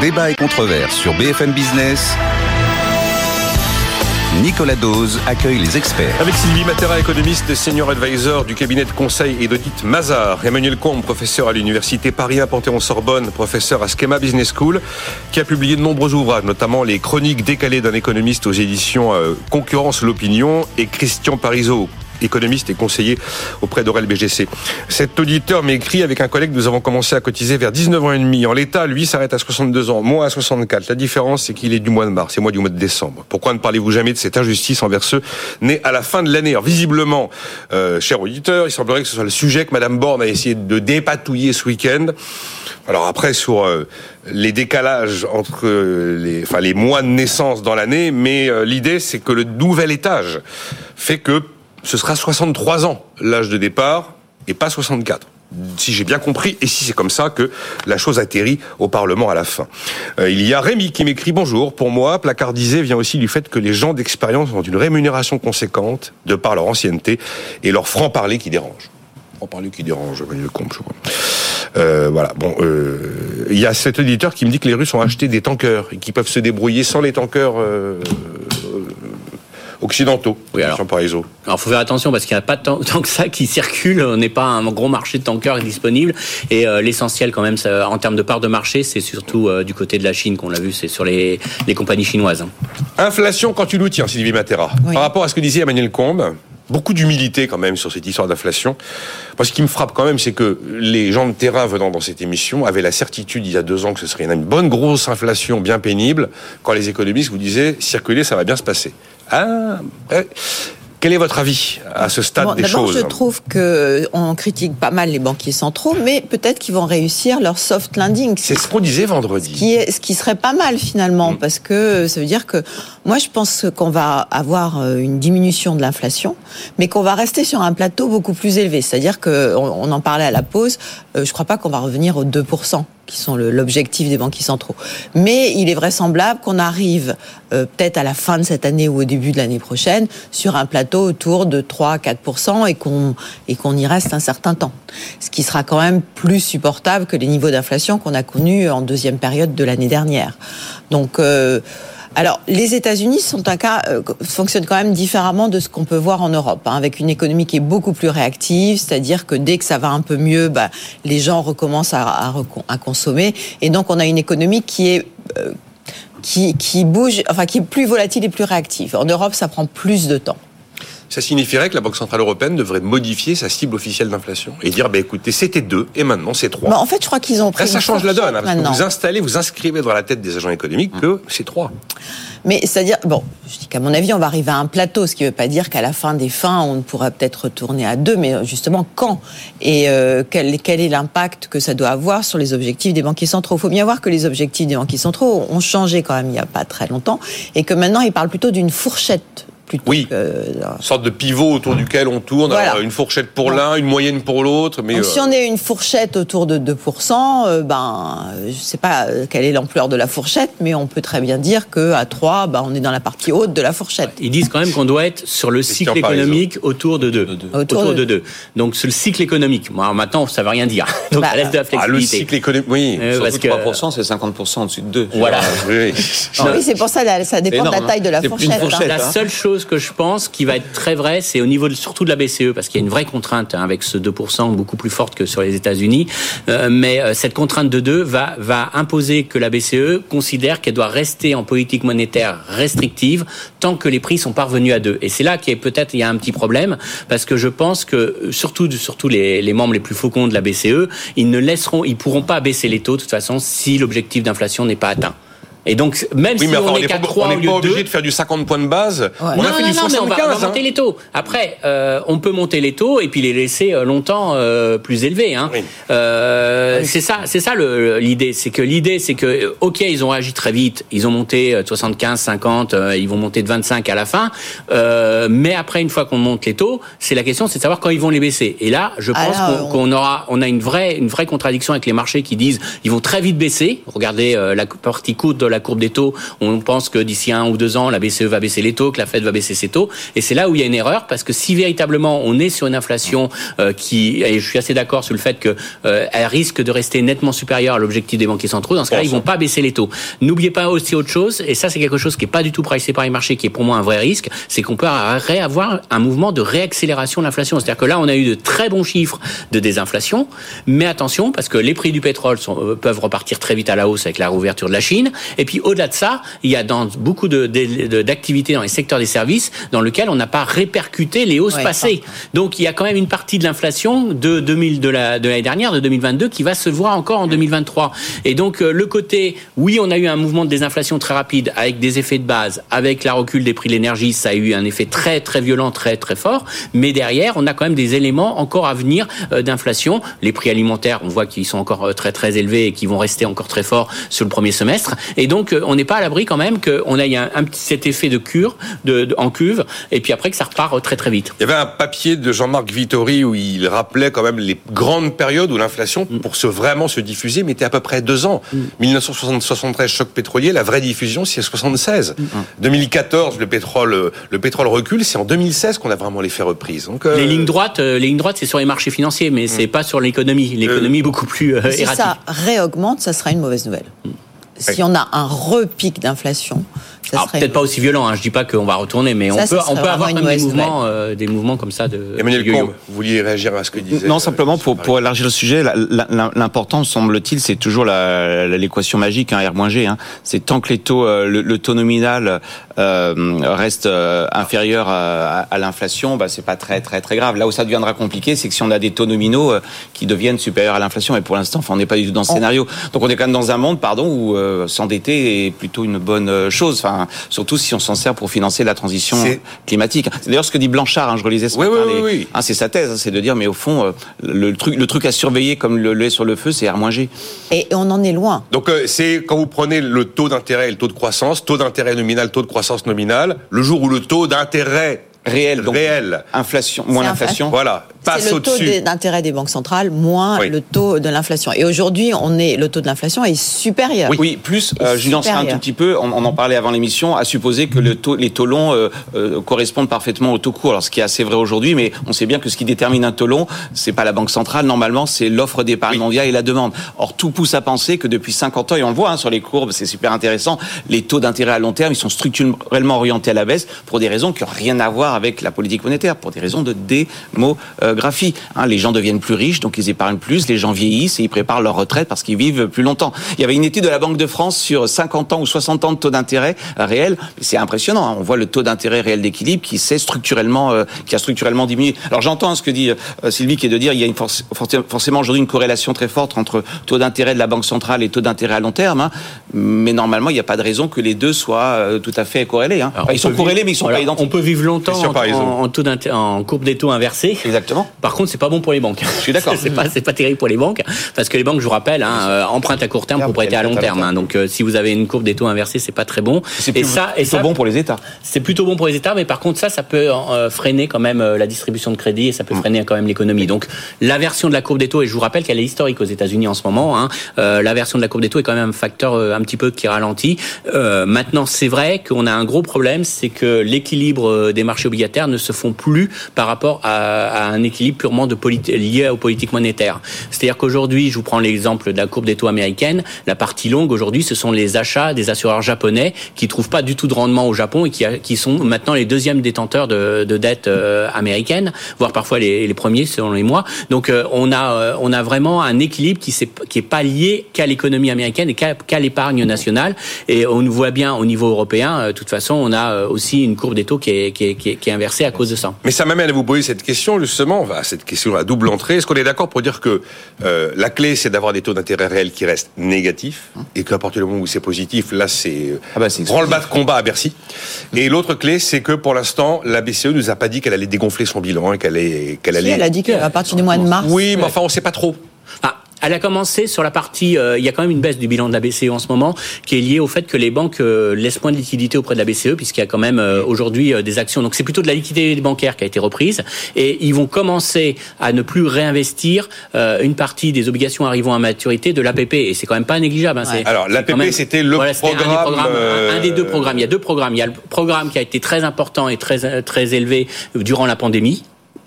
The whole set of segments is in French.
Débat et controverse sur BFM Business. Nicolas Dose accueille les experts. Avec Sylvie Matera, économiste senior advisor du cabinet de conseil et d'audit Mazar. Emmanuel Combe, professeur à l'université Paris 1 Panthéon-Sorbonne, professeur à Schema Business School, qui a publié de nombreux ouvrages, notamment les chroniques décalées d'un économiste aux éditions euh, Concurrence l'opinion et Christian Parizeau, économiste et conseiller auprès d'Aurel BGC. Cet auditeur m'écrit avec un collègue, nous avons commencé à cotiser vers 19 ans et demi. En l'état, lui s'arrête à 62 ans, moi à 64. La différence, c'est qu'il est du mois de mars et moi du mois de décembre. Pourquoi ne parlez-vous jamais de cette injustice envers ceux nés à la fin de l'année? Alors, Visiblement, euh, cher auditeur, il semblerait que ce soit le sujet que Madame Borne a essayé de dépatouiller ce week-end. Alors après, sur euh, les décalages entre les, enfin, les mois de naissance dans l'année, mais euh, l'idée, c'est que le nouvel étage fait que ce sera 63 ans l'âge de départ et pas 64 si j'ai bien compris, et si c'est comme ça que la chose atterrit au Parlement à la fin. Euh, il y a Rémi qui m'écrit bonjour. Pour moi, placardisé vient aussi du fait que les gens d'expérience ont une rémunération conséquente de par leur ancienneté et leur franc-parler qui dérange. Franc-parler qui dérange, je crois. Euh, voilà. Bon, euh, il y a cet auditeur qui me dit que les Russes ont acheté des tankers et qui peuvent se débrouiller sans les tankers occidentaux. Oui, alors, alors, faut faire attention parce qu'il n'y a pas tant, tant, que ça qui circule. On n'est pas un gros marché de tankers disponible. Et euh, l'essentiel, quand même, ça, en termes de part de marché, c'est surtout euh, du côté de la Chine qu'on l'a vu. C'est sur les, les, compagnies chinoises. Inflation quand tu nous tiens, Sylvie Matera. Oui. Par rapport à ce que disait Emmanuel Combe, beaucoup d'humilité quand même sur cette histoire d'inflation. Moi, ce qui me frappe quand même, c'est que les gens de terrain venant dans cette émission avaient la certitude il y a deux ans que ce serait une bonne grosse inflation bien pénible, quand les économistes vous disaient circuler, ça va bien se passer. Ah, quel est votre avis à ce stade bon, des choses je trouve que on critique pas mal les banquiers centraux, mais peut-être qu'ils vont réussir leur soft landing. C'est ce qu'on disait vendredi. Ce qui, est, ce qui serait pas mal finalement, mmh. parce que ça veut dire que moi je pense qu'on va avoir euh, une diminution de l'inflation, mais qu'on va rester sur un plateau beaucoup plus élevé. C'est-à-dire que on, en parlait à la pause. Euh, je crois pas qu'on va revenir aux 2 qui sont l'objectif des banquiers centraux. Mais il est vraisemblable qu'on arrive euh, peut-être à la fin de cette année ou au début de l'année prochaine sur un plateau autour de 3-4% et qu'on et y reste un certain temps. Ce qui sera quand même plus supportable que les niveaux d'inflation qu'on a connus en deuxième période de l'année dernière. Donc euh, alors, les États-Unis sont un cas euh, fonctionnent quand même différemment de ce qu'on peut voir en Europe, hein, avec une économie qui est beaucoup plus réactive, c'est-à-dire que dès que ça va un peu mieux, bah, les gens recommencent à, à, à, consommer, et donc on a une économie qui est euh, qui, qui bouge, enfin qui est plus volatile et plus réactive. En Europe, ça prend plus de temps ça signifierait que la Banque Centrale Européenne devrait modifier sa cible officielle d'inflation et dire, bah, écoutez, c'était deux et maintenant c'est trois. Bah, en fait, je crois qu'ils ont pris. Là, ça change la donne. Hein, parce que vous installez, vous inscrivez dans la tête des agents économiques que c'est trois. Mais c'est-à-dire, bon, je dis qu'à mon avis, on va arriver à un plateau, ce qui ne veut pas dire qu'à la fin des fins, on pourra peut-être retourner à deux, mais justement, quand Et euh, quel, quel, est l'impact que ça doit avoir sur les objectifs des banquiers centraux? Il faut bien voir que les objectifs des banquiers centraux ont changé quand même il n'y a pas très longtemps, et que maintenant, ils parlent plutôt d'une fourchette oui, une sorte de pivot autour duquel on tourne. Voilà. Alors, une fourchette pour l'un, une moyenne pour l'autre. Mais Donc, euh... si on est une fourchette autour de 2%, euh, ben, je ne sais pas euh, quelle est l'ampleur de la fourchette, mais on peut très bien dire qu'à 3, ben, on est dans la partie haute de la fourchette. Ils disent quand même qu'on doit être sur le cycle économique autour de 2. Autour, autour de 2. Donc, sur le cycle économique. Moi, maintenant, ça ne veut rien dire. Donc, bah, ça laisse de la flexibilité. Ah, le cycle économique, oui. Euh, parce que 3%, c'est 50% au-dessus de 2. Voilà. oui, oui c'est pour ça, ça dépend de la taille de la fourchette. fourchette hein. La seule chose que je pense qui va être très vrai, c'est au niveau surtout de la BCE, parce qu'il y a une vraie contrainte hein, avec ce 2% beaucoup plus forte que sur les États-Unis. Euh, mais euh, cette contrainte de 2 va, imposer que la BCE considère qu'elle doit rester en politique monétaire restrictive tant que les prix sont parvenus à 2. Et c'est là qu'il y a peut-être un petit problème, parce que je pense que surtout, surtout les, les membres les plus faucons de la BCE, ils ne laisseront, ils pourront pas baisser les taux de toute façon si l'objectif d'inflation n'est pas atteint. Et donc, même Oui, si on est n'est qu'à pas, 3 on lieu pas de 2, obligé de faire du 50 points de base. On non, a fait non, du non, mais on va, on 75. va hein. monter les taux. Après, euh, on peut monter les taux et puis les laisser euh, longtemps euh, plus élevés. Hein. Oui. Euh, C'est ça, c'est ça l'idée. C'est que l'idée, c'est que ok, ils ont réagi très vite. Ils ont monté euh, de 75, 50, euh, ils vont monter de 25 à la fin. Euh, mais après, une fois qu'on monte les taux, c'est la question, c'est de savoir quand ils vont les baisser. Et là, je pense qu'on on- qu'on aura, on a une vraie, une vraie contradiction avec les marchés qui disent ils vont très vite baisser. Regardez euh, la partie courte de la courbe des taux. On pense que d'ici un ou deux ans, la BCE va baisser les taux, que la Fed va baisser ses taux. Et c'est là où il y a une erreur parce que si véritablement on est sur une inflation euh, qui, et je suis assez d'accord sur le fait que euh, risque de rester nettement supérieure à l'objectif des banquiers centraux, dans ce cas-là, ils vont pas baisser les taux. N'oubliez pas aussi autre chose, et ça c'est quelque chose qui est pas du tout pricé par les marchés, qui est pour moi un vrai risque, c'est qu'on peut avoir un mouvement de réaccélération de l'inflation. C'est-à-dire que là, on a eu de très bons chiffres de désinflation, mais attention parce que les prix du pétrole sont, euh, peuvent repartir très vite à la hausse avec la réouverture de la Chine. Et puis au-delà de ça, il y a dans beaucoup de- de- de- d'activités dans les secteurs des services dans lesquels on n'a pas répercuté les hausses Ouais, passées. Donc il y a quand même une partie de l'inflation de 2000 de la de l'année dernière, de 2022, qui va se voir encore en 2023. Et donc euh, le côté, oui, on a eu un mouvement de désinflation très rapide avec des effets de base, avec la recul des prix de l'énergie, ça a eu un effet très très violent, très très fort. Mais derrière, on a quand même des éléments encore à venir euh, d'inflation. Les prix alimentaires, on voit qu'ils sont encore euh, très très élevés et qui vont rester encore très forts sur le premier semestre. Et donc euh, on n'est pas à l'abri quand même qu'on ait un, un petit cet effet de cure de, de- en cuve et puis après que ça repart euh, très très vite. Il y avait un papier de Jean-Marc Vittori où il rappelait quand même les grandes périodes où l'inflation, Mm. pour se vraiment se diffuser, mettait à peu près deux ans. 1973, choc pétrolier, la vraie diffusion, c'est 76. Mm. 2014, le pétrole, le pétrole recule, c'est en 2016 qu'on a vraiment l'effet reprises. Donc, euh, Les lignes droites, euh, les lignes droites, c'est sur les marchés financiers, mais c'est pas sur l'économie. L'économie est beaucoup plus euh, Si erratique. ça réaugmente, ça sera une mauvaise nouvelle. Si on a un repic d'inflation, Alors serait peut-être pas aussi violent. Hein, je dis pas qu'on va retourner, mais Ça, on ça peut, on peut avoir des mouvements, euh, des mouvements comme ça de. Emmanuel de. Combe, vous vouliez réagir à ce que disait. Non, simplement pour, pour élargir le sujet, la- la- l'important, semble-t-il, c'est toujours la- la- l'équation magique, hein, R-G. Hein. C'est tant que les taux, euh, le, le taux nominal euh, reste euh, inférieur à, à- à l'inflation, bah, c'est pas très très très grave. Là où ça deviendra compliqué, c'est que si on a des taux nominaux euh, qui deviennent supérieurs à l'inflation, et pour l'instant, enfin, on n'est pas du tout dans ce scénario. Donc on est quand même dans un monde, pardon, où euh, s'endetter est plutôt une bonne euh, chose. Enfin, surtout si on s'en sert pour financer la transition climatique. C'est d'ailleurs ce que dit Blanchard. Hein, je relisais ce Oui, matin oui, les- oui, oui. Hein, c'est sa thèse, hein, c'est de dire, mais au fond, euh, le, truc, le truc à surveiller comme le lait sur le feu, c'est R-G. Et on en est loin. Donc euh, c'est quand vous prenez le taux d'intérêt et le taux de croissance, taux d'intérêt nominal, taux de croissance nominale, le jour où le taux d'intérêt Réel, donc réel, inflation, moins l'inflation. voilà, passe C'est le taux au-dessus. d'intérêt des banques centrales moins Oui. le taux de l'inflation. Et aujourd'hui, on est le taux de l'inflation est supérieur. Oui, plus, euh, je nuancerai un tout petit peu, on, on en parlait avant l'émission, à supposer que le taux, les taux longs euh, euh, correspondent parfaitement au taux court. Alors, ce qui est assez vrai aujourd'hui, mais on sait bien que ce qui détermine un taux long, c'est pas la banque centrale, normalement, c'est l'offre d'épargne mondiale et la demande. Or, tout pousse à penser que depuis 50 ans, et on le voit hein, sur les courbes, c'est super intéressant, les taux d'intérêt à long terme, ils sont structurellement orientés à la baisse pour des raisons qui n'ont rien à voir avec la politique monétaire, pour des raisons de démographie. Hein, les gens deviennent plus riches, donc ils épargnent plus, les gens vieillissent et ils préparent leur retraite parce qu'ils vivent plus longtemps. Il y avait une étude de la Banque de France sur 50 ans ou 60 ans de taux d'intérêt euh, réel. C'est impressionnant. hein. On voit le taux d'intérêt réel d'équilibre qui s'est structurellement, euh, qui a structurellement diminué. Alors j'entends ce que dit euh, Sylvie, qui est de dire il y a forcément aujourd'hui une corrélation très forte entre taux d'intérêt de la Banque centrale et taux d'intérêt à long terme. hein. Mais normalement, il n'y a pas de raison que les deux soient euh, tout à fait corrélés. hein. Alors, Enfin, on ils sont peut corrélés, vivre- mais ils sont voilà, pas identiques. On peut vivre longtemps en, taux courbe des taux inversée. Exactement. Par contre, c'est pas bon pour les banques. Je suis d'accord. c'est pas, pas terrible pour les banques parce que les banques, je vous rappelle, hein, euh, empruntent à court terme pour prêter à long terme. hein. donc, euh, si vous avez une courbe des taux inversée, c'est pas très bon. C'est Et plus- ça, et plutôt ça, bon pour les États. c'est plutôt bon pour les États, mais par contre, ça, ça peut euh, freiner quand même euh, la distribution de crédit et ça peut freiner quand même l'économie. Donc, l'inversion de la courbe des taux, et je vous rappelle qu'elle est historique aux États-Unis en ce moment, hein, euh, l'inversion de la courbe des taux est quand même un facteur euh, un petit peu qui ralentit. Euh, maintenant, c'est vrai qu'on a un gros problème, c'est que l'équilibre euh, des marchés obligataires ne se font plus par rapport à, un équilibre purement de lié aux politiques monétaires. C'est-à-dire qu'aujourd'hui, je vous prends l'exemple de la courbe des taux américaine, la partie longue aujourd'hui, ce sont les achats des assureurs japonais qui trouvent pas du tout de rendement au Japon et qui, sont maintenant les deuxièmes détenteurs de, de dettes euh, américaines, voire parfois les, premiers selon les mois. Donc euh, on a on a vraiment un équilibre qui s'est- qui est pas lié qu'à l'économie américaine et qu'à qu'à l'épargne l'épargne nationale. Et on voit bien au niveau européen, de toute façon, on a aussi une courbe des taux qui est, qui est, qui est, inversée à cause de ça. Mais ça m'amène à vous poser cette question, justement, cette question à double entrée. Est-ce qu'on est, d'accord pour dire que la clé, c'est d'avoir des taux d'intérêt réels qui restent négatifs et qu'à partir du moment où c'est positif, là, c'est ah bah, branle-bas de combat à Bercy. Et l'autre clé, c'est que pour l'instant, la BCE nous a pas dit qu'elle allait dégonfler son bilan et qu'elle allait, qu'elle allait. elle a dit qu'à partir du mois de mars. Oui, mais enfin, on sait pas trop. Ah, elle a commencé sur la partie. Euh, il y a quand même une baisse du bilan de la BCE en ce moment, qui est liée au fait que les banques euh, laissent moins de liquidité auprès de la BCE, puisqu'il y a quand même euh, aujourd'hui des actions. Donc c'est plutôt de la liquidité bancaire qui a été reprise, et ils vont commencer à ne plus réinvestir une partie des obligations arrivant à maturité de l'APP, et c'est quand même pas négligeable. Hein, Alors l'APP c'était le programme, un, un, des deux programmes. Il y a deux programmes. Il y a le programme qui a été très important et très très élevé durant la pandémie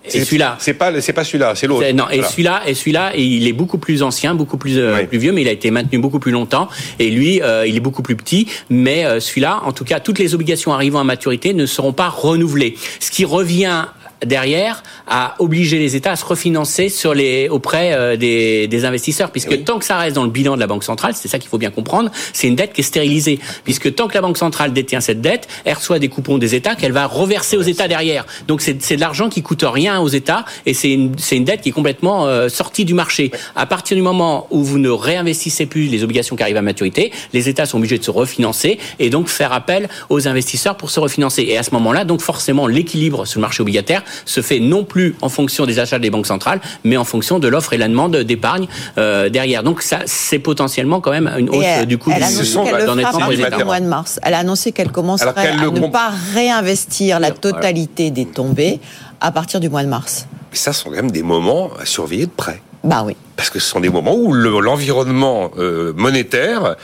et celui-là. C'est pas, c'est pas celui-là, c'est l'autre. Non, et celui-là, et celui-là, il est beaucoup plus ancien, beaucoup plus, euh, plus vieux, mais il a été maintenu beaucoup plus longtemps. Et lui, euh, il est beaucoup plus petit. Mais euh, celui-là, en tout cas, toutes les obligations arrivant à maturité ne seront pas renouvelées. Ce qui revient derrière à obliger les États à se refinancer sur les auprès euh, des, des investisseurs, puisque tant que ça reste dans le bilan de la Banque centrale, c'est ça qu'il faut bien comprendre, c'est une dette qui est stérilisée, puisque tant que la Banque centrale détient cette dette, elle reçoit des coupons des États qu'elle va reverser aux États derrière. Donc c'est de l'argent qui coûte rien aux États et c'est une, une dette qui est complètement euh, sortie du marché. À partir du moment où vous ne réinvestissez plus les obligations qui arrivent à maturité, les États sont obligés de se refinancer et donc faire appel aux investisseurs pour se refinancer. Et à ce moment-là, donc forcément, l'équilibre sur le marché obligataire se fait non plus en fonction des achats des banques centrales, mais en fonction de l'offre et la demande d'épargne euh, derrière. Donc ça, c'est potentiellement quand même une hausse du coût elle a le mois de mars. Elle a annoncé qu'elle commencerait à ne pas réinvestir la totalité des tombées à partir du mois de mars. Mais ça sont quand même des moments à surveiller de près. Bah oui. Parce que ce sont des moments où l'environnement euh, monétaire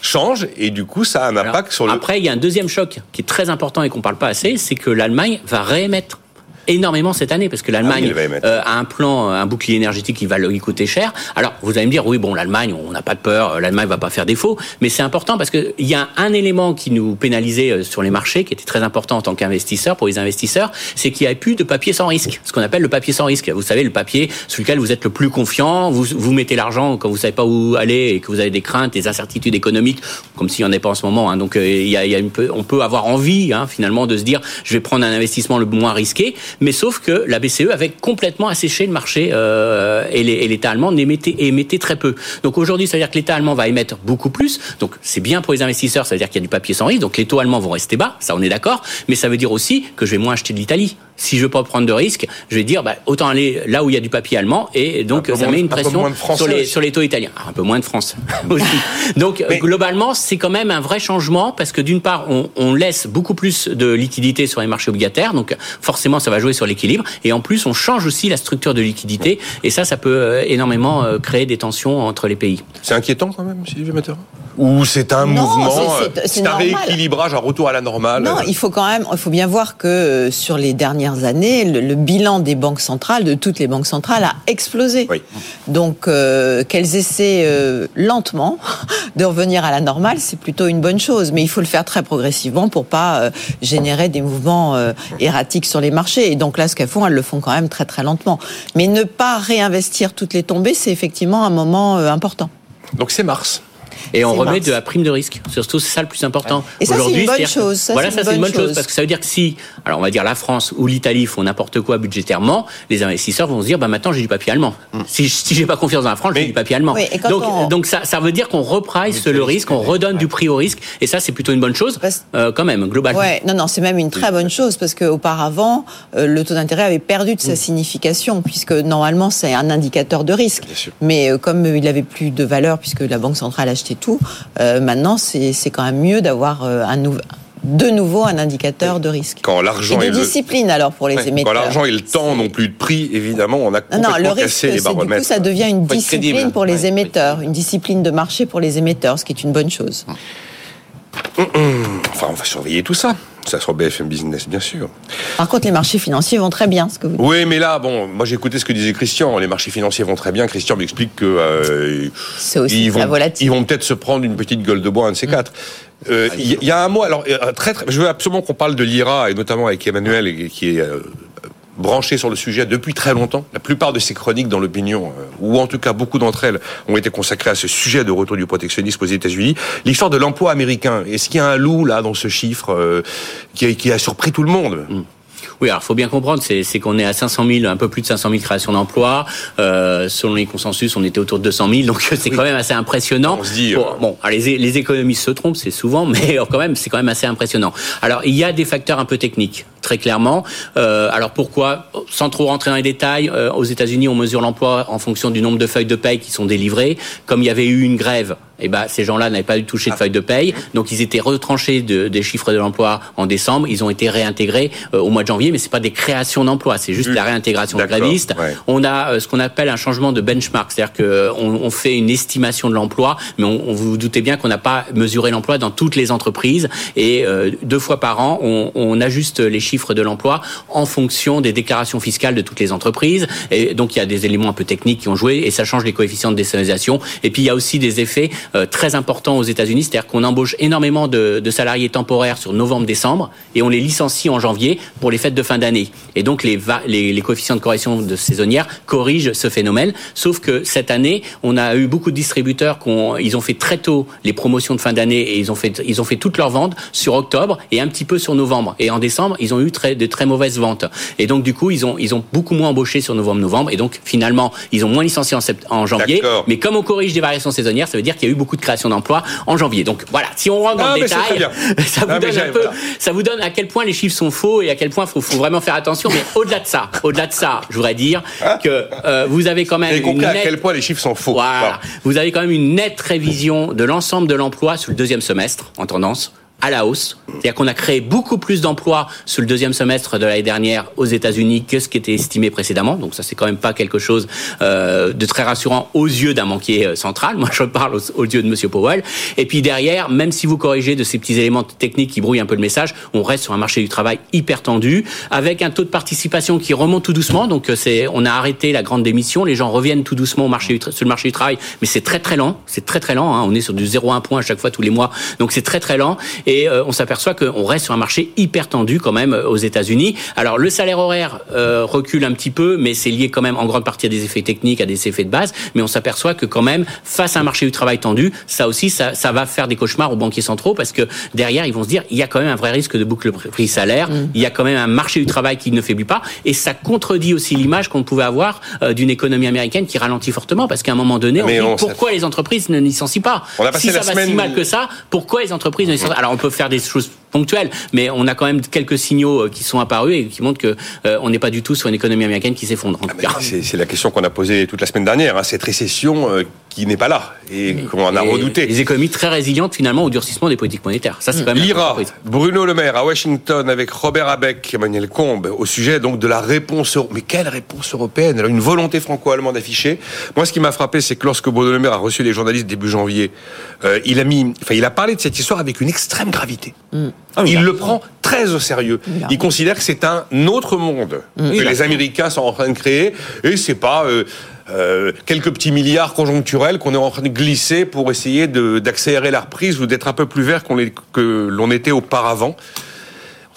change et du coup ça a un impact sur le. Après, il y a un deuxième choc qui est très important et qu'on parle pas assez, c'est que l'Allemagne va réémettre énormément cette année parce que l'Allemagne ah euh, a un plan, un bouclier énergétique qui va lui coûter cher. Alors vous allez me dire oui bon l'Allemagne on n'a pas de peur, l'Allemagne va pas faire défaut, mais c'est important parce qu'il y a un élément qui nous pénalisait euh, sur les marchés qui était très important en tant qu'investisseur pour les investisseurs, c'est qu'il n'y avait plus de papier sans risque, ce qu'on appelle le papier sans risque. Vous savez le papier sur lequel vous êtes le plus confiant, vous vous mettez l'argent quand vous savez pas où aller et que vous avez des craintes, des incertitudes économiques, comme s'il n'y en avait pas en ce moment. Hein. Donc euh, il y a, y a une on peut avoir envie hein, finalement de se dire je vais prendre un investissement le moins risqué, mais sauf que la BCE avait complètement asséché le marché euh, et l'État allemand émettait, émettait très peu. Donc aujourd'hui, ça veut dire que l'État allemand va émettre beaucoup plus. Donc c'est bien pour les investisseurs, ça veut dire qu'il y a du papier sans risque. Donc les taux allemands vont rester bas, ça on est d'accord. Mais ça veut dire aussi que je vais moins acheter de l'Italie si je veux pas prendre de risques, je vais dire bah, autant aller là où il y a du papier allemand et donc ça met une pression sur les sur les taux italiens. Ah, un peu moins de France aussi. donc globalement, c'est quand même un vrai changement parce que d'une part, on, on, laisse beaucoup plus de liquidité sur les marchés obligataires, donc forcément ça va jouer sur l'équilibre. Et en plus on change aussi la structure de liquidité. Et ça, ça peut euh, énormément euh, créer des tensions entre les pays. C'est inquiétant quand même, Sylvie Metteur ou c'est un mouvement, c'est un rééquilibrage, un retour à la normale Non, il faut quand même, il faut bien voir que euh, sur les dernières années, le, bilan des banques centrales, de toutes les banques centrales, a explosé. Oui. Donc euh, qu'elles essaient euh, lentement de revenir à la normale, c'est plutôt une bonne chose. Mais il faut le faire très progressivement pour pas générer des mouvements erratiques sur les marchés. Et donc là, ce qu'elles font, elles le font quand même très très lentement. Mais ne pas réinvestir toutes les tombées, c'est effectivement un moment important. Donc c'est mars. Et on remet de la prime de risque. Surtout, c'est ça le plus important. Et ça, c'est une bonne chose. voilà, ça, c'est une bonne chose. Parce que ça veut dire que si, alors on va dire la France ou l'Italie font n'importe quoi budgétairement, les investisseurs vont se dire, bah maintenant j'ai du papier allemand. Mm. Si, si j'ai pas confiance dans la France, j'ai du papier allemand. donc, donc ça, ça veut dire qu'on reprice le risque, on redonne du prix au risque. Et ça, c'est plutôt une bonne chose, euh, quand même, globalement. Ouais, non, non, c'est même une très bonne chose parce qu'auparavant, euh, le taux d'intérêt avait perdu de sa mm. signification puisque normalement c'est un indicateur de risque. Mais euh, comme il avait plus de valeur puisque la Banque centrale achetait tout, euh, maintenant, c'est quand même mieux d'avoir euh, de nouveau un indicateur de risque. Quand l'argent et de discipline alors pour les émetteurs. Quand l'argent et le temps n'ont plus de prix, évidemment, on a complètement non, le risque, cassé les baromètres. Du coup, ça devient une discipline pour les émetteurs, une discipline de marché pour les émetteurs, ce qui est une bonne chose. Hum, hum. Enfin, on va surveiller tout ça. Ça sur BFM Business, bien sûr. Par contre, les marchés financiers vont très bien, ce que vous dites. Oui, mais là, bon, moi j'ai écouté ce que disait Christian. Les marchés financiers vont très bien. Christian m'explique que euh, ils, vont, ils vont peut-être se prendre une petite gueule de bois, un de ces mm. quatre. Euh, il y, a un mot. Alors, euh, très, très, je veux absolument qu'on parle de l'IRA et notamment avec Emmanuel, qui est branché sur le sujet depuis très longtemps. La plupart de ses chroniques dans l'opinion, euh, ou en tout cas beaucoup d'entre elles, ont été consacrées à ce sujet de retour du protectionnisme aux États-Unis. L'histoire de l'emploi américain. Est-ce qu'il y a un loup là dans ce chiffre euh, qui, a, surpris tout le monde? Mm. Oui, alors faut bien comprendre, c'est qu'on est à 500 000, un peu plus de 500 000 créations d'emplois. Euh, selon les consensus, on était autour de 200 000, donc c'est quand même assez impressionnant. On se dit, bon, euh... les, les, économistes se trompent, c'est souvent, mais quand même, c'est quand même assez impressionnant. Alors, il y a des facteurs un peu techniques, très clairement. Euh, alors pourquoi Sans trop rentrer dans les détails, euh, aux États-Unis, on mesure l'emploi en fonction du nombre de feuilles de paye qui sont délivrées. Comme il y avait eu une grève eh ben, ces gens-là n'avaient pas eu touché de feuille de paye, donc ils étaient retranchés de, des chiffres de l'emploi en décembre. Ils ont été réintégrés euh, au mois de janvier, mais c'est pas des créations d'emplois, c'est juste la réintégration de grévistes. Ouais. On a euh, ce qu'on appelle un changement de benchmark, c'est-à-dire que on, on, fait une estimation de l'emploi, mais on, on, vous doutez bien qu'on n'a pas mesuré l'emploi dans toutes les entreprises et euh, deux fois par an, on, on ajuste les chiffres de l'emploi en fonction des déclarations fiscales de toutes les entreprises. Et donc il y a des éléments un peu techniques qui ont joué et ça change les coefficients de décentralisation. Et puis il y a aussi des effets euh, très importants aux États-Unis, c'est-à-dire qu'on embauche énormément de, de, salariés temporaires sur novembre-décembre et on les licencie en janvier pour les fêtes de fin d'année. Et donc les, les, les, coefficients de correction de saisonnière corrigent ce phénomène. Sauf que cette année, on a eu beaucoup de distributeurs qui ont, ils ont fait très tôt les promotions de fin d'année et ils ont fait ils ont fait toutes leurs ventes sur octobre et un petit peu sur novembre. Et en décembre, ils ont eu très, de très mauvaises ventes. Et donc du coup, ils ont ils ont beaucoup moins embauché sur novembre-novembre et donc finalement, ils ont moins licencié en, en janvier. Mais comme on corrige des variations saisonnières, ça veut dire qu'il y a eu beaucoup de création d'emplois en janvier. Donc voilà, si on rentre dans le détail, ça vous non, donne un peu, voilà. ça vous donne à quel point les chiffres sont faux et à quel point il faut, faut, vraiment faire attention. Mais au-delà de ça, au-delà de ça, je voudrais dire que euh, vous avez quand même compris à nette, quel point les chiffres sont faux. Voilà, voilà. vous avez quand même une nette révision de l'ensemble de l'emploi sur le deuxième semestre en tendance à la hausse. C'est-à-dire qu'on a créé beaucoup plus d'emplois sur le deuxième semestre de l'année dernière aux États-Unis que ce qui était estimé précédemment. Donc ça, c'est quand même pas quelque chose euh, de très rassurant aux yeux d'un banquier central. Moi, je parle aux, yeux de Monsieur Powell. Et puis derrière, même si vous corrigez de ces petits éléments techniques qui brouillent un peu le message, on reste sur un marché du travail hyper tendu, avec un taux de participation qui remonte tout doucement. Donc c'est, on a arrêté la grande démission. Les gens reviennent tout doucement au marché sur le marché du travail, mais c'est très très lent. C'est très très lent. Hein. On est sur du 0,1 point à chaque fois tous les mois. Donc c'est très très lent et euh, on s'aperçoit qu'on reste sur un marché hyper tendu quand même aux États-Unis. Alors le salaire horaire euh, recule un petit peu, mais c'est lié quand même en grande partie à des effets techniques, à des effets de base. Mais on s'aperçoit que quand même, face à un marché du travail tendu, ça aussi, ça, ça, va faire des cauchemars aux banquiers centraux parce que derrière, ils vont se dire, il y a quand même un vrai risque de boucle prix-salaire. Mmh. Il y a quand même un marché du travail qui ne faiblit pas, et ça contredit aussi l'image qu'on pouvait avoir euh, d'une économie américaine qui ralentit fortement parce qu'à un moment donné, on Mais dit on- pourquoi les entreprises ne licencient pas On a passé Si la ça va si semaine- mal que ça, pourquoi les entreprises ne licencient pas? Alors on peut faire des choses ponctuelles, mais on a quand même quelques signaux euh, qui sont apparus et qui montrent que euh, on n'est pas du tout sur une économie américaine qui s'effondre. En tout cas. C'est c'est la question qu'on a posée toute la semaine dernière, hein, cette récession euh, qui n'est pas là et qu'on en a Et redouté. Les économies très résilientes finalement au durcissement des politiques monétaires. Ça c'est quand même L'IRA. Bruno Le Maire à Washington avec Robert Abeck, Emmanuel Combe, au sujet donc de la réponse. euro- Mais quelle réponse européenne? Alors, Une volonté franco-allemande affichée. Moi, ce qui m'a frappé, c'est que lorsque Bruno Le Maire a reçu les journalistes début janvier, euh, il a mis, enfin, il a parlé de cette histoire avec une extrême gravité. Ah oui, il le prend très au sérieux. Il considère que c'est un autre monde que Il a les Américains sont en train de créer, et c'est pas. euh, euh, quelques petits milliards conjoncturels qu'on est en train de glisser pour essayer d'accélérer la reprise ou d'être un peu plus vert qu'on que l'on était auparavant.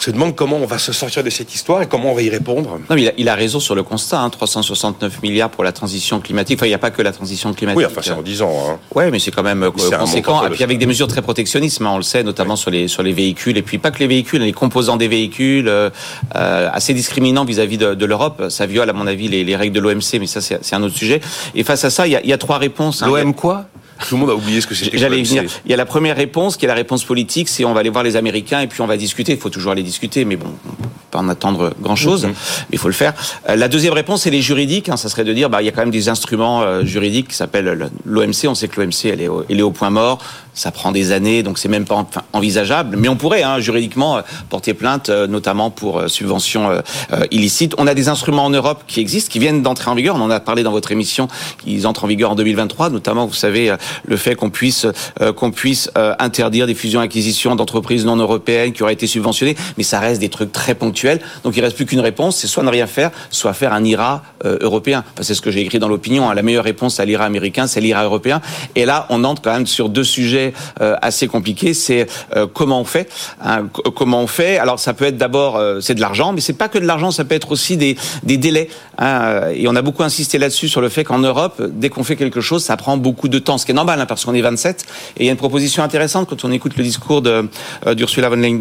On se demande comment on va se sortir de cette histoire et comment on va y répondre. Non, mais il a, il a raison sur le constat. Hein, 369 milliards pour la transition climatique. Enfin, il n'y a pas que la transition climatique. Oui, enfin c'est en 10 ans. Hein. Ouais, mais c'est quand même euh, c'est conséquent. Et puis avec des mesures très protectionnistes, hein, on le sait, notamment sur les sur les véhicules. Et puis pas que les véhicules, les composants des véhicules, euh, euh, assez discriminants vis-à-vis de, de l'Europe. Ça viole, à mon avis, les, les règles de l'OMC, mais ça c'est c'est un autre sujet. Et face à ça, il y a, il y a trois réponses. hein. L'OM quoi? Tout le monde a oublié ce que c'était. J'allais venir. Il y a la première réponse, qui est la réponse politique, c'est on va aller voir les Américains et puis on va discuter. Il faut toujours aller discuter, mais bon, on peut pas en attendre grand-chose, mais il faut le faire. Euh, La deuxième réponse, c'est les juridiques. hein. ça serait de dire, bah, il y a quand même des instruments euh, juridiques qui s'appellent l'OMC. On sait que l'OMC, elle est, au- elle est au point mort. Ça prend des années, donc c'est même pas envisageable. Mais on pourrait, hein, juridiquement, euh, porter plainte, euh, notamment pour euh, subvention illicite. On a des instruments en Europe qui existent, qui viennent d'entrer en vigueur. On en a parlé dans votre émission. Ils entrent en vigueur en 2023, notamment, vous savez, le fait qu'on puisse qu'on puisse interdire des fusions-acquisitions d'entreprises non européennes qui auraient été subventionnées. Mais ça reste des trucs très ponctuels. Donc il reste plus qu'une réponse, c'est soit ne rien faire, soit faire un IRA européen. C'est ce que j'ai écrit dans l'opinion. hein. La meilleure réponse à l'IRA américain, c'est l'IRA européen. Et là, on entre quand même sur deux sujets sujet assez compliqué, c'est comment on fait. Hein, comment on fait Alors ça peut être d'abord c'est de l'argent, mais c'est pas que de l'argent, ça peut être aussi des, des délais. Hein, et on a beaucoup insisté là-dessus sur le fait qu'en Europe, dès qu'on fait quelque chose, ça prend beaucoup de temps, ce qui est normal hein, parce qu'on est 27. Et il y a une proposition intéressante quand on écoute le discours d'Ursula von Leyen,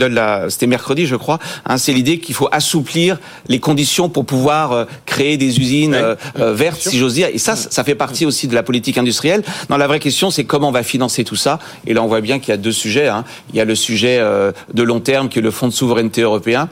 c'était mercredi, je crois. Hein, c'est l'idée qu'il faut assouplir les conditions pour pouvoir euh, créer des usines euh, euh, vertes, si j'ose dire. Et ça, ça fait partie aussi de la politique industrielle. Non, la vraie question, c'est comment on va financer tout ça. Et là, on voit bien qu'il y a deux sujets. Hein. Il y a le sujet de long terme, qui est le fonds de souveraineté européen.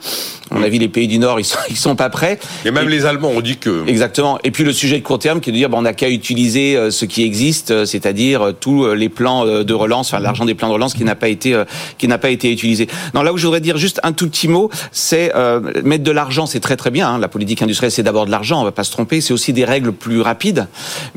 On a vu les pays du Nord, ils sont, ils sont pas prêts. Et même les Allemands ont dit que. Exactement. Et puis le sujet de court terme, qui est de dire, bon, on n'a qu'à utiliser ce qui existe, c'est-à-dire tous les plans de relance, enfin l'argent des plans de relance qui n'a pas été, qui n'a pas été utilisé. Non, là où je voudrais dire juste un tout petit mot, c'est mettre de l'argent, c'est très très bien. Hein. La politique industrielle, c'est d'abord de l'argent, on va pas se tromper. C'est aussi des règles plus rapides,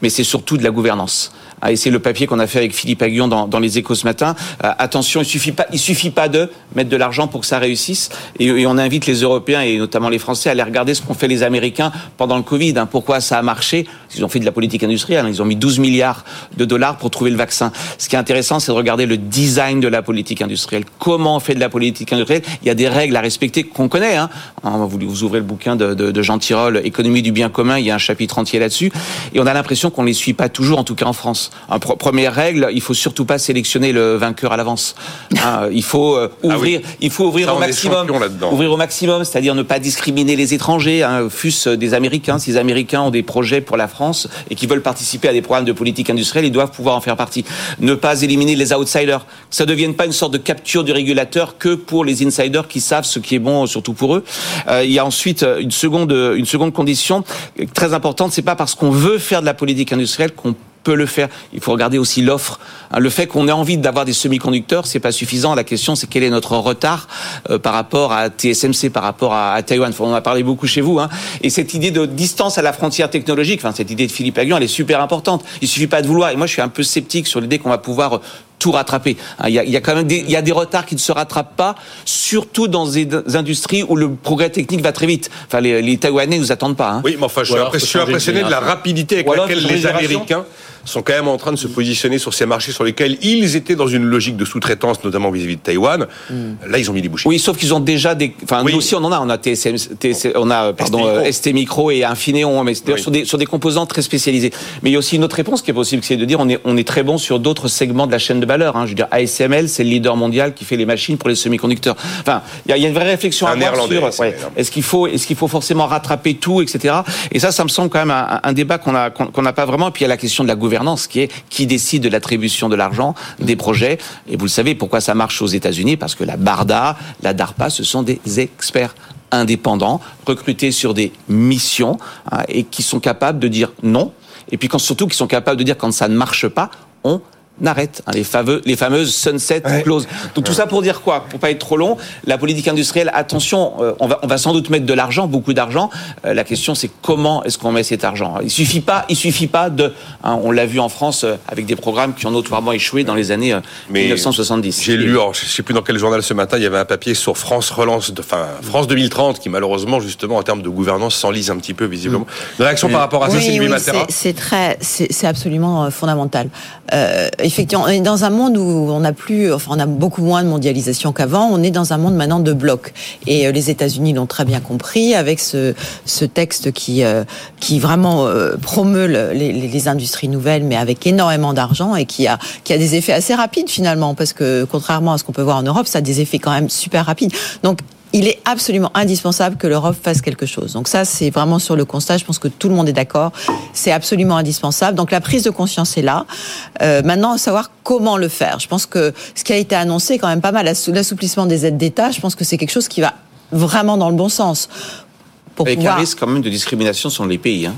mais c'est surtout de la gouvernance. Ah, et c'est le papier qu'on a fait avec Philippe Aguillon dans, dans les Échos ce matin. Euh, attention, il suffit pas, il suffit pas de mettre de l'argent pour que ça réussisse. Et, on invite les Européens et notamment les Français à aller regarder ce qu'ont fait les Américains pendant le Covid. Hein. Pourquoi ça a marché? Ils ont fait de la politique industrielle. Hein. Ils ont mis 12 milliards de dollars pour trouver le vaccin. Ce qui est intéressant, c'est de regarder le design de la politique industrielle. Comment on fait de la politique industrielle? Il y a des règles à respecter qu'on connaît. Hein. Vous, ouvrez le bouquin de, de, de Jean Tirole, Économie du bien commun. Il y a un chapitre entier là-dessus. Et on a l'impression qu'on les suit pas toujours, en tout cas en France première règle, il faut surtout pas sélectionner le vainqueur à l'avance. Hein, il faut euh, ah ouvrir, il faut ouvrir au maximum, ouvrir au maximum, c'est-à-dire ne pas discriminer les étrangers, hein, fût-ce des Américains. Si les Américains ont des projets pour la France et qui veulent participer à des programmes de politique industrielle, ils doivent pouvoir en faire partie. Ne pas éliminer les outsiders. Que ça ne devienne pas une sorte de capture du régulateur que pour les insiders qui savent ce qui est bon, surtout pour eux. Euh, il y a ensuite une seconde, une seconde condition très importante. C'est pas parce qu'on veut faire de la politique industrielle qu'on peut le faire. Il faut regarder aussi l'offre. Hein, le fait qu'on ait envie d'avoir des semi-conducteurs, c'est pas suffisant. La question, c'est quel est notre retard euh, par rapport à TSMC, par rapport à, Taïwan. On en a parlé beaucoup chez vous. Hein. Et cette idée de distance à la frontière technologique, enfin cette idée de Philippe Aguillon, elle est super importante. Il suffit pas de vouloir. Et moi, je suis un peu sceptique sur l'idée qu'on va pouvoir tout rattraper. Hein, il y, a, il y a quand même des, il y a des retards qui ne se rattrapent pas, surtout dans des industries où le progrès technique va très vite. Enfin, les, les Taïwanais nous attendent pas. Hein. Oui, mais enfin, je suis, impressionné de la rapidité avec laquelle les Américains sont quand même en train de se positionner sur ces marchés sur lesquels ils étaient dans une logique de sous-traitance, notamment vis-à-vis de Taïwan. Hmm. Là, ils ont mis des bouchées. Oui, sauf qu'ils ont déjà des. Enfin, nous aussi, on en a. On a TSM, on a pardon, ST Micro. et Infineon, mais sur des sur des composants très spécialisés. Mais il y a aussi une autre réponse qui est possible, c'est de dire on est on est très bon sur d'autres segments de la chaîne de valeur. Hein. Je veux dire, ASML, c'est le leader mondial qui fait les machines pour les semi-conducteurs. Enfin, il y, a une vraie réflexion à avoir sur est-ce qu'il faut est-ce qu'il faut forcément rattraper tout, etc. Et ça, ça me semble quand même un, un débat qu'on a qu'on n'a pas vraiment. Et puis il y a la question de la gouvernance qui est qui décide de l'attribution de l'argent des projets. Et vous le savez, pourquoi ça marche aux États-Unis? Parce que la BARDA, la DARPA, ce sont des experts indépendants, recrutés sur des missions, hein, et qui sont capables de dire non. Et puis quand, surtout qui sont capables de dire quand ça ne marche pas, on n'arrête. Hein, les, fameux, les fameuses sunset clauses. Donc tout ça pour dire quoi? Pour pas être trop long, la politique industrielle, attention, euh, on, va, on va sans doute mettre de l'argent, beaucoup d'argent. Euh, la question c'est comment est-ce qu'on met cet argent? Il suffit pas, il suffit pas de. Hein, on l'a vu en France euh, avec des programmes qui ont notoirement échoué dans les années 1970. J'ai lu, je sais plus dans quel journal ce matin, il y avait un papier sur France relance, enfin France 2030, qui malheureusement justement en termes de gouvernance s'enlise un petit peu visiblement. Une réaction par rapport à ça, oui, oui, C'est très, c'est absolument fondamental. Euh, effectivement, on est dans un monde où on n'a plus, enfin, on a beaucoup moins de mondialisation qu'avant. On est dans un monde maintenant de blocs. Et euh, les États-Unis l'ont très bien compris avec ce, ce texte qui, euh, qui vraiment euh, promeut les, les, industries nouvelles, mais avec énormément d'argent et qui a, qui a des effets assez rapides finalement, parce que contrairement à ce qu'on peut voir en Europe, ça a des effets quand même super rapides. Donc, il est absolument indispensable que l'Europe fasse quelque chose. Donc ça, c'est vraiment sur le constat. Je pense que tout le monde est d'accord. C'est absolument indispensable. Donc la prise de conscience est là. Euh, maintenant, savoir comment le faire. Je pense que ce qui a été annoncé, quand même pas mal, l'assouplissement des aides d'État, je pense que c'est quelque chose qui va vraiment dans le bon sens. Pour Avec un risque quand même de discrimination sur les pays. Hein.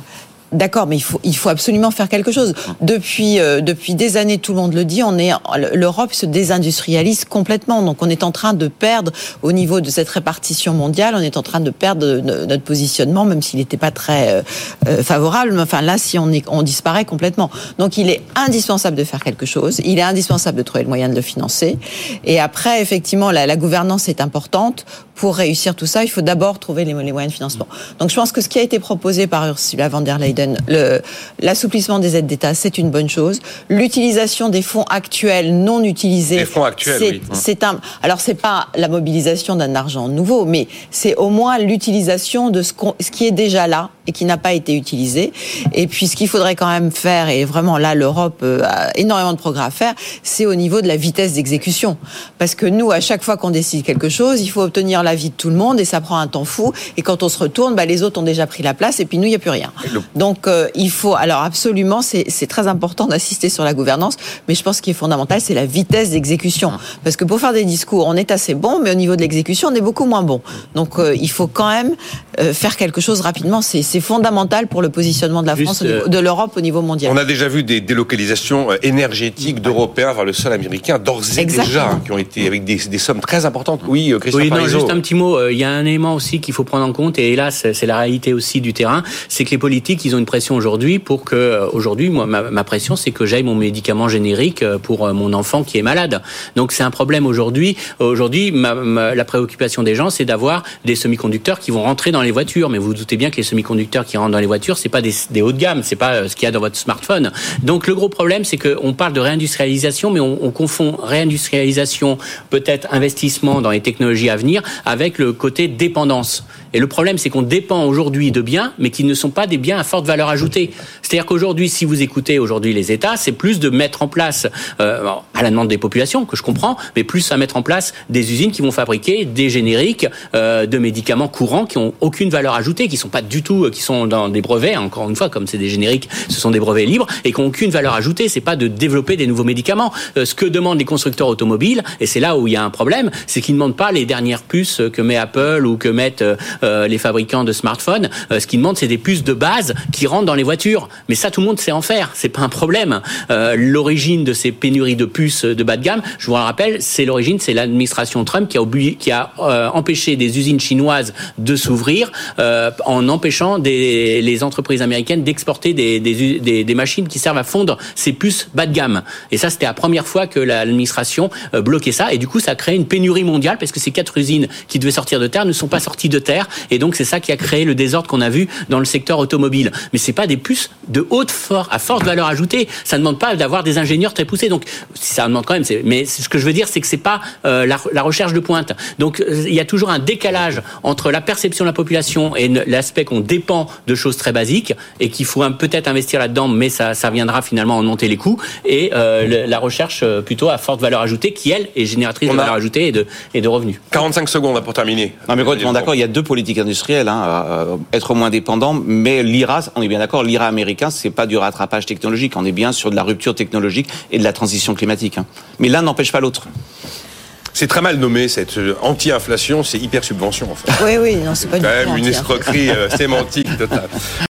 D'accord, mais il faut, il faut absolument faire quelque chose. Depuis, euh, depuis des années, tout le monde le dit, on est, l'Europe se désindustrialise complètement. Donc, on est en train de perdre, au niveau de cette répartition mondiale, on est en train de perdre notre positionnement, même s'il n'était pas très euh, euh, favorable. Mais enfin, là, si on, est, on disparaît complètement. Donc, il est indispensable de faire quelque chose. Il est indispensable de trouver le moyen de le financer. Et après, effectivement, la, la gouvernance est importante. Pour réussir tout ça, il faut d'abord trouver les, les moyens de financement. Donc, je pense que ce qui a été proposé par Ursula von der Leyen Biden. L'assouplissement des aides d'État, c'est une bonne chose. L'utilisation des fonds actuels non utilisés, Les fonds actuels, c'est oui. c'est un. Alors c'est pas la mobilisation d'un argent nouveau, mais c'est au moins l'utilisation de ce qui est déjà là et qui n'a pas été utilisé. Et puis ce qu'il faudrait quand même faire, et vraiment là l'Europe euh, a énormément de progrès à faire, c'est au niveau de la vitesse d'exécution. Parce que nous, à chaque fois qu'on décide quelque chose, il faut obtenir l'avis de tout le monde et ça prend un temps fou. Et quand on se retourne, bah, les autres ont déjà pris la place et puis nous, il n'y a plus rien. Donc euh, il faut, alors absolument, c'est très important d'assister sur la gouvernance, mais je pense qu'il est fondamental, c'est la vitesse d'exécution. Parce que pour faire des discours, on est assez bon, mais au niveau de l'exécution, on est beaucoup moins bon. Donc euh, il faut quand même euh, faire quelque chose rapidement. C'est fondamental pour le positionnement de la Juste, France, de l'Europe au niveau mondial. On a déjà vu des délocalisations énergétiques d'Européens vers le sol américain, d'ores et Exactement. déjà, hein, qui ont été avec des, des sommes très importantes. Oui, Christian Oui, non, juste un petit mot. Euh, Il y a un élément aussi qu'il faut prendre en compte, et hélas, c'est- c'est la réalité aussi du terrain, c'est que les politiques, ils une pression aujourd'hui pour que, euh, aujourd'hui, moi, ma, pression, c'est que j'aille mon médicament générique euh, pour euh, mon enfant qui est malade. Donc c'est un problème aujourd'hui. Aujourd'hui, la préoccupation des gens, c'est d'avoir des semi-conducteurs qui vont rentrer dans les voitures. Mais vous vous doutez bien que les semi-conducteurs qui rentrent dans les voitures, c'est pas des, des hauts de gamme, c'est pas ce qu'il y a dans votre smartphone. Donc le gros problème, c'est qu'on parle de réindustrialisation, mais on confond réindustrialisation, peut-être investissement dans les technologies à venir, avec le côté dépendance. Et le problème, c'est qu'on dépend aujourd'hui de biens, mais qui ne sont pas des biens à forte valeur ajoutée. C'est-à-dire qu'aujourd'hui, si vous écoutez aujourd'hui les États, c'est plus de mettre en place, euh, à la demande des populations, que je comprends, mais plus à mettre en place des usines qui vont fabriquer des génériques euh, de médicaments courants qui ont aucune valeur ajoutée, qui sont pas du tout, euh, qui sont dans des brevets. Encore une fois, comme c'est des génériques, ce sont des brevets libres et qui ont aucune valeur ajoutée. C'est pas de développer des nouveaux médicaments. Euh, ce que demandent les constructeurs automobiles, et c'est là où il y a un problème, c'est qu'ils ne demandent pas les dernières puces que met Apple ou que mettent euh, euh, les fabricants de smartphones. Euh, ce qu'ils demandent, c'est des puces de base qui rentrent dans les voitures. Mais ça, tout le monde sait en faire. C'est pas un problème. L'origine de ces pénuries de puces de bas de gamme, je vous le rappelle, c'est l'origine, c'est l'administration Trump qui a, euh, empêché des usines chinoises de s'ouvrir euh, en empêchant les entreprises américaines d'exporter des, machines qui servent à fondre ces puces bas de gamme. Et ça, c'était la première fois que la- l'administration euh, bloquait ça. Et du coup, ça a créé une pénurie mondiale parce que ces quatre usines qui devaient sortir de terre ne sont pas sorties de terre. Et donc, c'est ça qui a créé le désordre qu'on a vu dans le secteur automobile. Mais c'est pas des puces de haute à forte valeur ajoutée. Ça ne demande pas d'avoir des ingénieurs très poussés. Donc, ça demande quand même. c'est- Mais ce que je veux dire, c'est que c'est pas euh, la, la recherche de pointe. Donc, euh, il y a toujours un décalage entre la perception de la population et ne- l'aspect qu'on dépend de choses très basiques et qu'il faut un- peut-être investir là-dedans, mais ça, ça viendra finalement en monter les coûts et euh, le- la recherche plutôt à forte valeur ajoutée qui elle est génératrice de a- valeur ajoutée et de, et de revenus. 45 secondes pour terminer. Non, mais complètement d'accord. Il y a deux politiques industrielles. Hein, euh, être moins dépendant, mais l'IRA, on est bien d'accord. L'IRA américain, c'est pas du rattrapage technologique. On est bien sur de la rupture technologique et de la transition climatique. Hein. Mais l'un n'empêche pas l'autre. C'est très mal nommé, cette euh, anti-inflation, c'est hyper subvention en fait. Oui, oui, non, c'est pas Quand du tout même une escroquerie euh, sémantique totale.